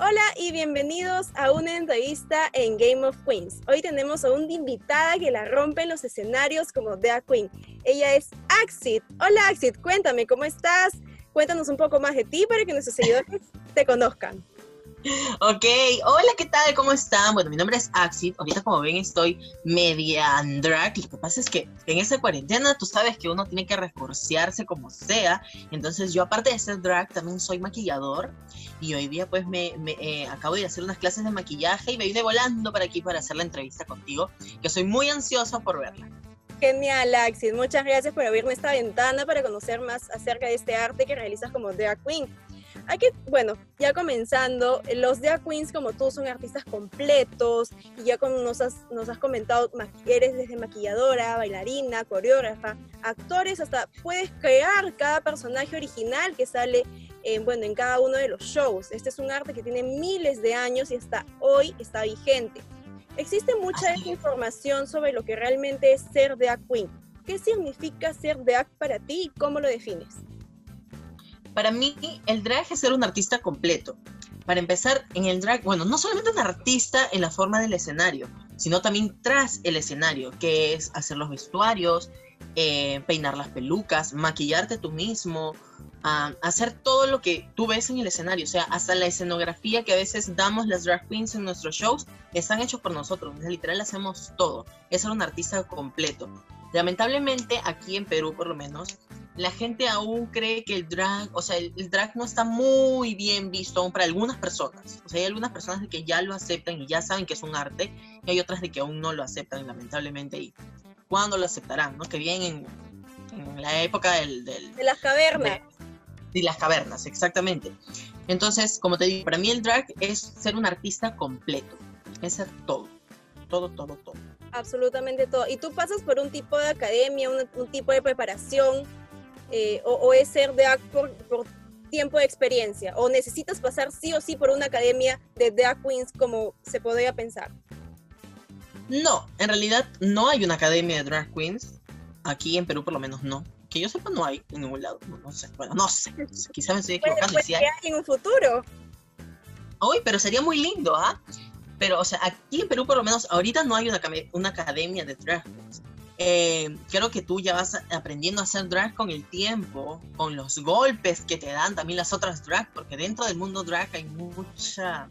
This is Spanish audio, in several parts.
Hola y bienvenidos a una entrevista en Game of Queens. Hoy tenemos a una invitada que la rompe en los escenarios como Dea Queen. Ella es Axit. Hola Axit, cuéntame cómo estás. Cuéntanos un poco más de ti para que nuestros seguidores te conozcan. Ok, hola, ¿qué tal? ¿Cómo están? Bueno, mi nombre es Axit. Ahorita, como ven, estoy media drag. Lo que pasa es que en esta cuarentena tú sabes que uno tiene que reforciarse como sea. Entonces, yo, aparte de ser drag, también soy maquillador. Y hoy día, pues, me, eh, acabo de hacer unas clases de maquillaje y me vine volando para aquí para hacer la entrevista contigo, que soy muy ansiosa por verla. Genial, Axit. Muchas gracias por abrirme esta ventana para conocer más acerca de este arte que realizas como drag queen. Hay que, bueno, ya comenzando, los drag queens como tú son artistas completos y ya como nos has, nos has comentado, eres desde maquilladora, bailarina, coreógrafa, actores, hasta puedes crear cada personaje original que sale en, bueno, en cada uno de los shows. Este es un arte que tiene miles de años y hasta hoy está vigente. Existe mucha información sobre lo que realmente es ser drag queen. ¿Qué significa ser drag para ti y cómo lo defines? Para mí, el drag es ser un artista completo. Para empezar, en el drag, bueno, no solamente un artista en la forma del escenario, sino también tras el escenario, que es hacer los vestuarios, eh, peinar las pelucas, maquillarte tú mismo, hacer todo lo que tú ves en el escenario, o sea, hasta la escenografía que a veces damos las drag queens en nuestros shows, están hechos por nosotros, literal hacemos todo, es ser un artista completo. Lamentablemente aquí en Perú por lo menos, la gente aún cree que el drag, o sea, el, drag no está muy bien visto aún para algunas personas. O sea, hay algunas personas que ya lo aceptan y ya saben que es un arte, y hay otras de que aún no lo aceptan, lamentablemente. ¿Y cuándo lo aceptarán? ¿no? Que vienen en, la época del, de las cavernas y las cavernas, exactamente. Entonces, como te digo, para mí el drag es ser un artista completo, es ser todo, todo, todo, todo. Absolutamente todo. ¿Y tú pasas por un tipo de academia, un, tipo de preparación, eh, o, es ser drag por, por, tiempo de experiencia? ¿O necesitas pasar sí o sí por una academia de drag queens como se podría pensar? No, en realidad no hay una academia de drag queens. Aquí en Perú por lo menos no que yo sepa no hay en ningún lado. No, sé. Bueno, no sé. Quizá me estoy equivocando. si hay en un futuro. Uy, pero sería muy lindo, ¿ah? Pero, o sea, aquí en Perú por lo menos ahorita no hay una, una academia de drag. Eh, creo que tú ya vas aprendiendo a hacer drag con el tiempo, con los golpes que te dan también las otras drag, porque dentro del mundo drag hay mucha...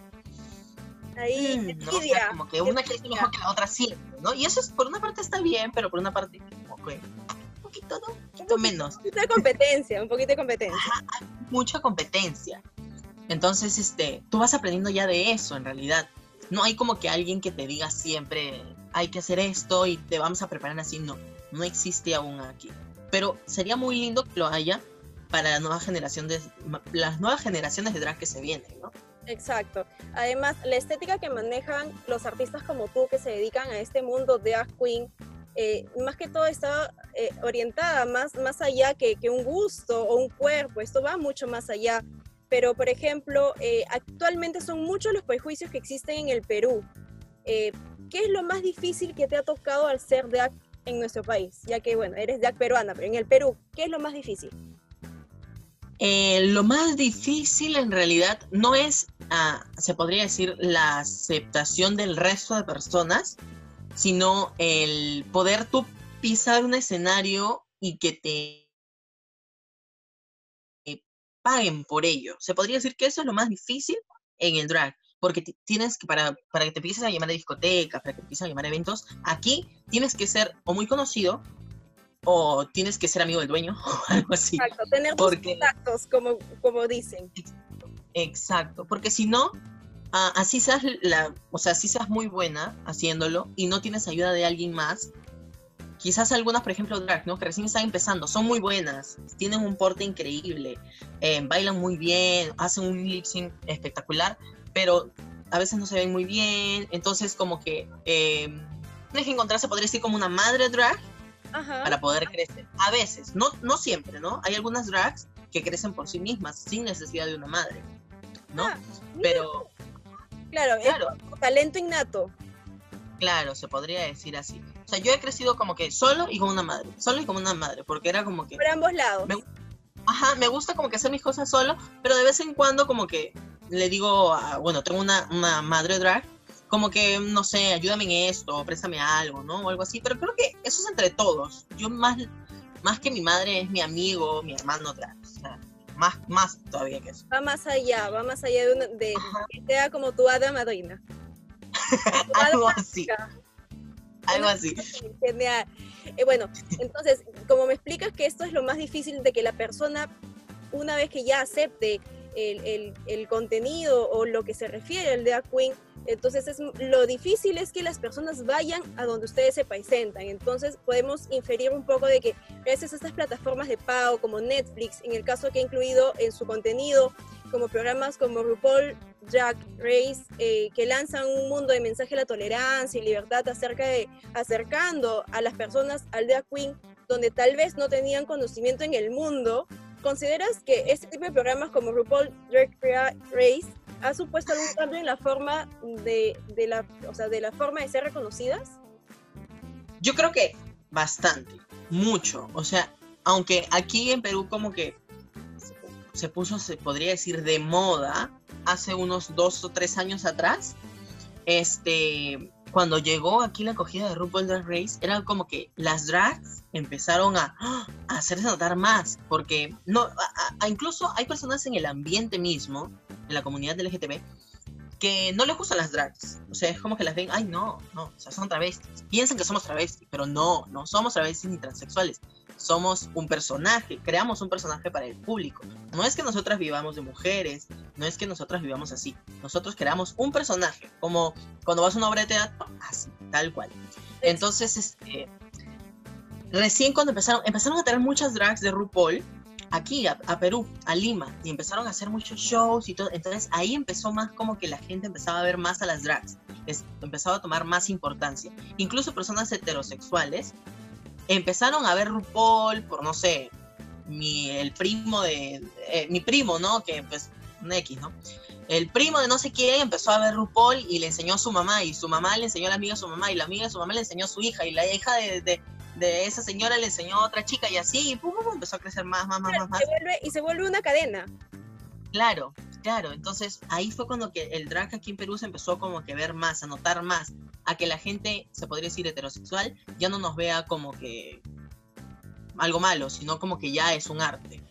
Ahí, mm, ¿no? como que una que es mejor que la otra siempre, ¿no? Y eso es, por una parte está bien, pero por una parte como que poquito, ¿no? Un poquito menos. Un poquito de competencia, un poquito de competencia. hay mucha competencia. Entonces, este, tú vas aprendiendo ya de eso, en realidad. No hay como que alguien que te diga siempre, hay que hacer esto y te vamos a preparar así. No, no existe aún aquí. Pero sería muy lindo que lo haya para la nueva generación de, las nuevas generaciones de drag que se vienen, ¿no? Exacto. Además, la estética que manejan los artistas como tú que se dedican a este mundo de drag queen eh, más que todo está eh, orientada más, más allá que, que, un gusto o un cuerpo, esto va mucho más allá. Pero, por ejemplo, eh, actualmente son muchos los prejuicios que existen en el Perú. ¿Qué es lo más difícil que te ha tocado al ser DAC en nuestro país? Ya que, bueno, eres DAC peruana, pero en el Perú, ¿qué es lo más difícil? lo más difícil en realidad no es, ah, se podría decir, la aceptación del resto de personas, sino el poder tú pisar un escenario y que te paguen por ello. Se podría decir que eso es lo más difícil en el drag, porque tienes que, para, para que te empieces a llamar a discotecas, para que te empieces a llamar a eventos, aquí tienes que ser o muy conocido o tienes que ser amigo del dueño o algo así. Exacto, tener contactos, como, como dicen. Exacto, porque si no, así seas la, o sea, así seas muy buena haciéndolo y no tienes ayuda de alguien más, quizás algunas, por ejemplo, drag, ¿no? Que recién están empezando, son muy buenas, tienen un porte increíble, eh, bailan muy bien, hacen un lip sync espectacular, pero a veces no se ven muy bien, entonces como que eh, tienes que encontrarse, podría decir, como una madre drag para poder crecer. A veces, no, no siempre, ¿no? Hay algunas drags que crecen por sí mismas, sin necesidad de una madre, ¿no? Ah, pero Claro, claro. talento innato. Claro, se podría decir así. O sea, yo he crecido como que solo y con una madre, solo y con una madre, porque era como que... Por ambos lados. ajá, me gusta como que hacer mis cosas solo, pero de vez en cuando como que le digo, bueno, tengo una, una madre drag, como que, no sé, ayúdame en esto, préstame algo, ¿no? O algo así, pero creo que eso es entre todos. Yo más, más que mi madre es mi amigo, mi hermano drag, o sea, más, más todavía que eso. Va más allá, va más allá de, de que sea como tu hada madrina. algo así. Algo así. Genial. Eh, bueno, entonces, como me explicas que esto es lo más difícil de que la persona, una vez que ya acepte el, el, el contenido o lo que se refiere al drag queen, entonces es, lo difícil es que las personas vayan a donde ustedes se presentan. Entonces podemos inferir un poco de que gracias a estas plataformas de pago como Netflix, en el caso que ha incluido en su contenido, como programas como RuPaul Drag Race, eh, que lanzan un mundo de mensaje de la tolerancia y libertad acerca de acercando a las personas al drag queen, donde tal vez no tenían conocimiento en el mundo. ¿Consideras que este tipo de programas como RuPaul Drag Race ha supuesto algún cambio en la forma de, de, la, o sea, de la forma de ser reconocidas? Yo creo que bastante, mucho. O sea, aunque aquí en Perú como que se puso, se podría decir, de moda hace unos dos o tres años atrás, este, cuando llegó aquí la acogida de RuPaul Drag Race, era como que las drags empezaron a, a hacerse notar más, porque no, incluso hay personas en el ambiente mismo, en la comunidad LGTB, que no les gustan las drags. O sea, es como que las ven, ay, no, no, o sea, son travestis. Piensan que somos travestis, pero no, no somos travestis ni transexuales somos un personaje, creamos un personaje para el público. No es que nosotras vivamos de mujeres, no es que nosotras vivamos así. Nosotros creamos un personaje, como cuando vas a una obra de teatro, así, tal cual. Entonces, este, recién cuando empezaron, empezaron a tener muchas drags de RuPaul, aquí a, Perú, a Lima, y empezaron a hacer muchos shows y todo. Entonces ahí empezó más como que la gente empezaba a ver más a las drags, es, empezaba a tomar más importancia. Incluso personas heterosexuales empezaron a ver RuPaul por, no sé, mi, el primo de, eh, mi primo, ¿no? Que pues, un X, ¿no? El primo de no sé quién empezó a ver RuPaul y le enseñó a su mamá, y su mamá le enseñó a la amiga a su mamá, y la amiga de su mamá le enseñó a su hija, y la hija de, de, esa señora le enseñó a otra chica, y así, y pum, pum, empezó a crecer más, más, más, más. y se vuelve una cadena. Claro, claro. Entonces ahí fue cuando que el drag aquí en Perú se empezó como que ver más, a notar más, a que la gente, se podría decir heterosexual, ya no nos vea como que algo malo, sino como que ya es un arte.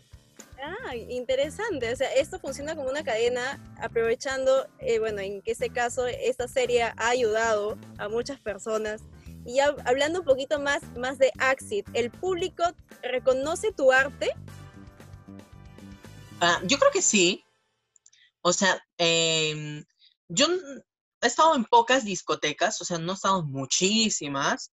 Ah, interesante. O sea, esto funciona como una cadena, aprovechando, eh, bueno, en este caso, esta serie ha ayudado a muchas personas. Y ya hablando un poquito más, más de Axit, ¿el público reconoce tu arte? Ah, yo creo que sí. O sea, em, yo he estado en pocas discotecas, o sea, no he estado en muchísimas,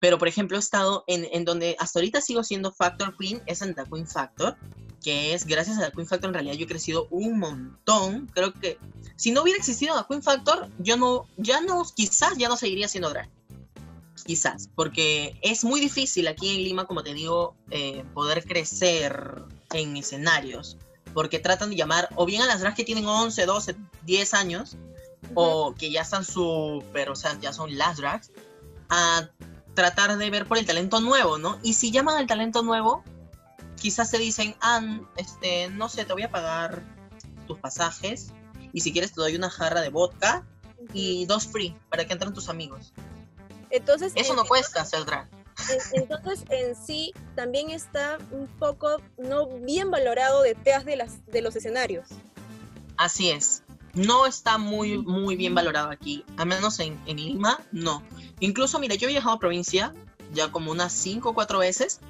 pero por ejemplo he estado en, en donde hasta ahorita sigo siendo Factor Queen, es en The Queen Factor, que es gracias a The Queen Factor en realidad yo he crecido un montón. Creo que si no hubiera existido The Queen Factor, yo no, ya no, quizás ya no seguiría siendo drag. Quizás, porque es muy difícil aquí en Lima, como te digo, eh, poder crecer en escenarios porque tratan de llamar o bien a las drags que tienen 11, 12, 10 años, o que ya están súper, o sea, ya son las drags, a tratar de ver por el talento nuevo, ¿no? Y si llaman al talento nuevo, quizás te dicen, ah, este, no sé, te voy a pagar tus pasajes, y si quieres te doy una jarra de vodka y dos free para que entren tus amigos. Entonces, eso no cuesta hacer drag. Entonces, en sí, también está un poco no bien valorado detrás de, las, de los escenarios. Así es. No está muy, muy bien valorado aquí. Al menos en, en Lima, no. Incluso, mira, yo he viajado a provincia ya como unas cinco o cuatro veces.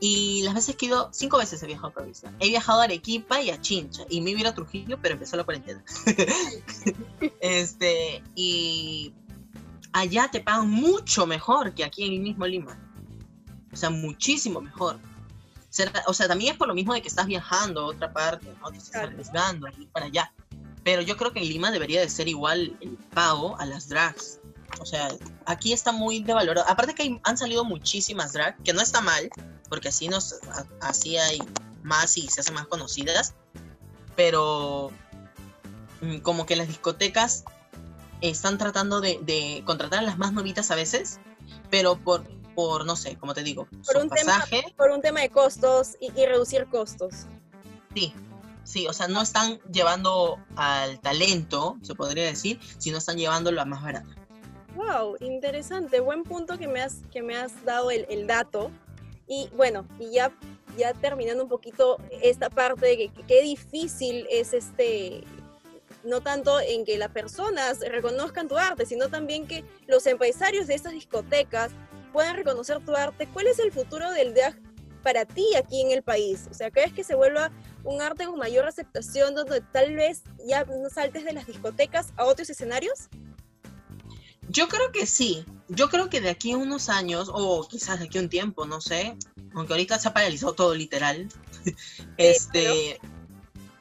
Y las veces que he ido, cinco veces he viajado a provincia. He viajado a Arequipa y a Chincha. Y me iba a Trujillo, pero empezó la cuarentena. este, y allá te pagan mucho mejor que aquí en el mismo Lima. O sea, muchísimo mejor. O sea, también es por lo mismo de que estás viajando a otra parte, ¿no? Te estás arriesgando para allá. Pero yo creo que en Lima debería de ser igual el pago a las drags. O sea, aquí está muy devalorado. Aparte que han salido muchísimas drags, que no está mal, porque así, nos, así hay más y se hacen más conocidas. Pero mm, como que las discotecas están tratando de, contratar a las más novitas a veces, pero por, por no sé, como te digo, por un pasaje. Tema, por un tema de costos y, reducir costos. Sí, Sí, o sea, no están llevando al talento, se podría decir, sino están llevándolo a más barato. Wow, interesante, buen punto que me has, que me has dado el, el dato. Y bueno, y ya, ya terminando un poquito esta parte de que qué difícil es este, no tanto en que las personas reconozcan tu arte, sino también que los empresarios de estas discotecas puedan reconocer tu arte. ¿Cuál es el futuro del drag para ti aquí en el país? O sea, ¿crees que se vuelva un arte con mayor aceptación donde tal vez ya no saltes de las discotecas a otros escenarios? Yo creo que sí. Yo creo que de aquí a unos años, o quizás de aquí a un tiempo, no sé, aunque ahorita se ha paralizado todo literal. este.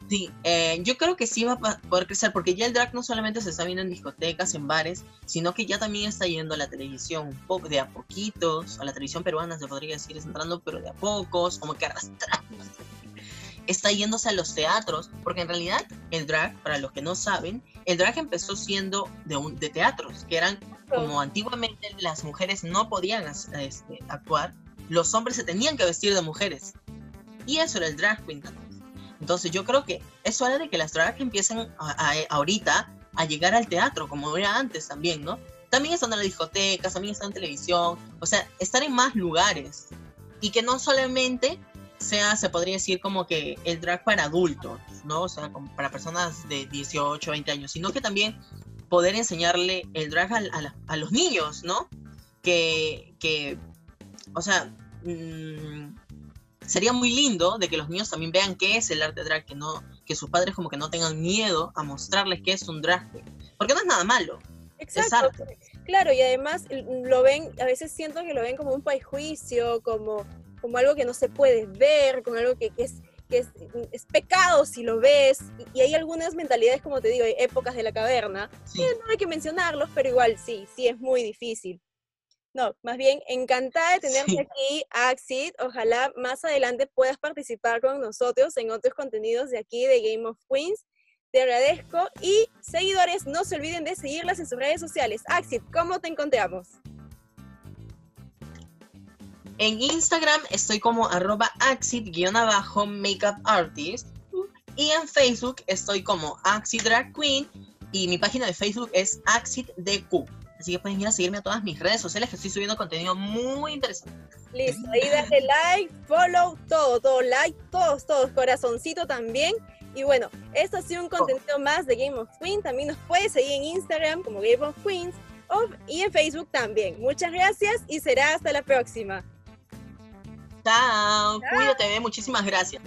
Sí, eh, yo creo que sí va a poder crecer, porque ya el drag no solamente se está viendo en discotecas, en bares, sino que ya también está yendo a la televisión, un poco, de a poquitos, a la televisión peruana se podría decir, entrando, pero de a pocos, como que arrastrando. Está yéndose a los teatros, porque en realidad el drag, para los que no saben, el drag empezó siendo de, un, de teatros, que eran como antiguamente las mujeres no podían este, actuar, los hombres se tenían que vestir de mujeres. Y eso era el drag queen entonces yo creo que es hora de que las drag empiecen ahorita a llegar al teatro, como era antes también, ¿no? También están en las discotecas, también están en televisión, o sea, estar en más lugares. Y que no solamente sea, se podría decir como que el drag para adultos, ¿no? O sea, como para personas de 18, 20 años, sino que también poder enseñarle el drag a, los niños, ¿no? Que, que o sea, mmm, sería muy lindo de que los niños también vean qué es el arte drag, que no que sus padres como que no tengan miedo a mostrarles qué es un drag, porque no es nada malo. Exacto. Claro, y además lo ven, a veces siento que lo ven como un prejuicio, como, como algo que no se puede ver, como algo que, es que es, pecado si lo ves, y, hay algunas mentalidades, como te digo, hay épocas de la caverna, no hay que mencionarlos, pero igual sí, sí es muy difícil. No, más bien encantada de tenerte aquí, Axid. Ojalá más adelante puedas participar con nosotros en otros contenidos de aquí de Game of Queens. Te agradezco y seguidores, no se olviden de seguirlas en sus redes sociales. Axid, ¿cómo te encontramos? En Instagram estoy como arroba axid-makeup artist y en Facebook estoy como Axid Drag Queen y mi página de Facebook es AxidDQ. Así que pueden ir a seguirme a todas mis redes sociales que estoy subiendo contenido muy interesante. Listo, ahí dale like, follow, todo, todo, like, todos, todos, corazoncito también. Y bueno, esto ha sido un contenido más de Game of Queens. También nos puedes seguir en Instagram como Game of Queens y en Facebook también. Muchas gracias y será hasta la próxima. Chao, Chao. cuídate, muchísimas gracias.